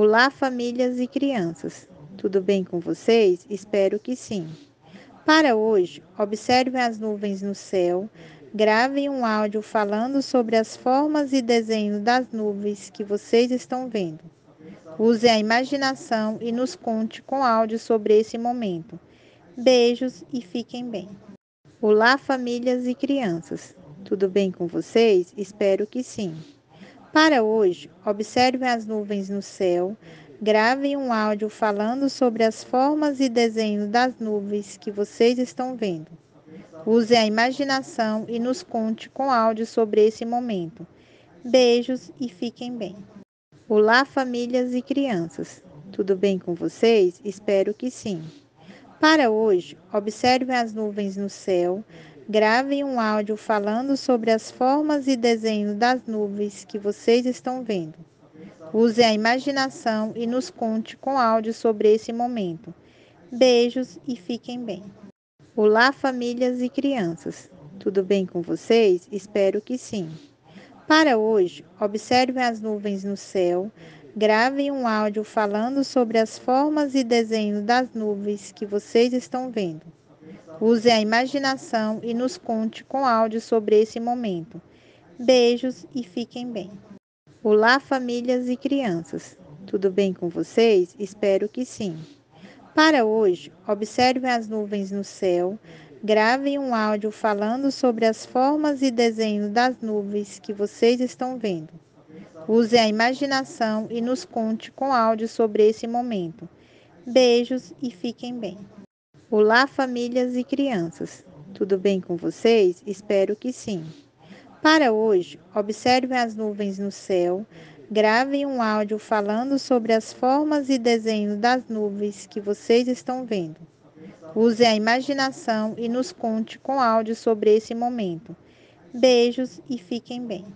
Olá, famílias e crianças. Tudo bem com vocês? Espero que sim. Para hoje, observem as nuvens no céu, gravem um áudio falando sobre as formas e desenhos das nuvens que vocês estão vendo. Use a imaginação e nos conte com áudio sobre esse momento. Beijos e fiquem bem. Olá, famílias e crianças. Tudo bem com vocês? Espero que sim. Para hoje, observem as nuvens no céu, gravem um áudio falando sobre as formas e desenhos das nuvens que vocês estão vendo. Use a imaginação e nos conte com áudio sobre esse momento. Beijos e fiquem bem. Olá, famílias e crianças. Tudo bem com vocês? Espero que sim. Para hoje, observem as nuvens no céu, Gravem um áudio falando sobre as formas e desenhos das nuvens que vocês estão vendo. Use a imaginação e nos conte com áudio sobre esse momento. Beijos e fiquem bem. Olá, famílias e crianças. Tudo bem com vocês? Espero que sim. Para hoje, observem as nuvens no céu, gravem um áudio falando sobre as formas e desenhos das nuvens que vocês estão vendo. Use a imaginação e nos conte com áudio sobre esse momento. Beijos e fiquem bem. Olá, famílias e crianças. Tudo bem com vocês? Espero que sim. Para hoje, observem as nuvens no céu, gravem um áudio falando sobre as formas e desenhos das nuvens que vocês estão vendo. Use a imaginação e nos conte com áudio sobre esse momento. Beijos e fiquem bem. Olá, famílias e crianças. Tudo bem com vocês? Espero que sim. Para hoje, observem as nuvens no céu, gravem um áudio falando sobre as formas e desenhos das nuvens que vocês estão vendo. Use a imaginação e nos conte com áudio sobre esse momento. Beijos e fiquem bem.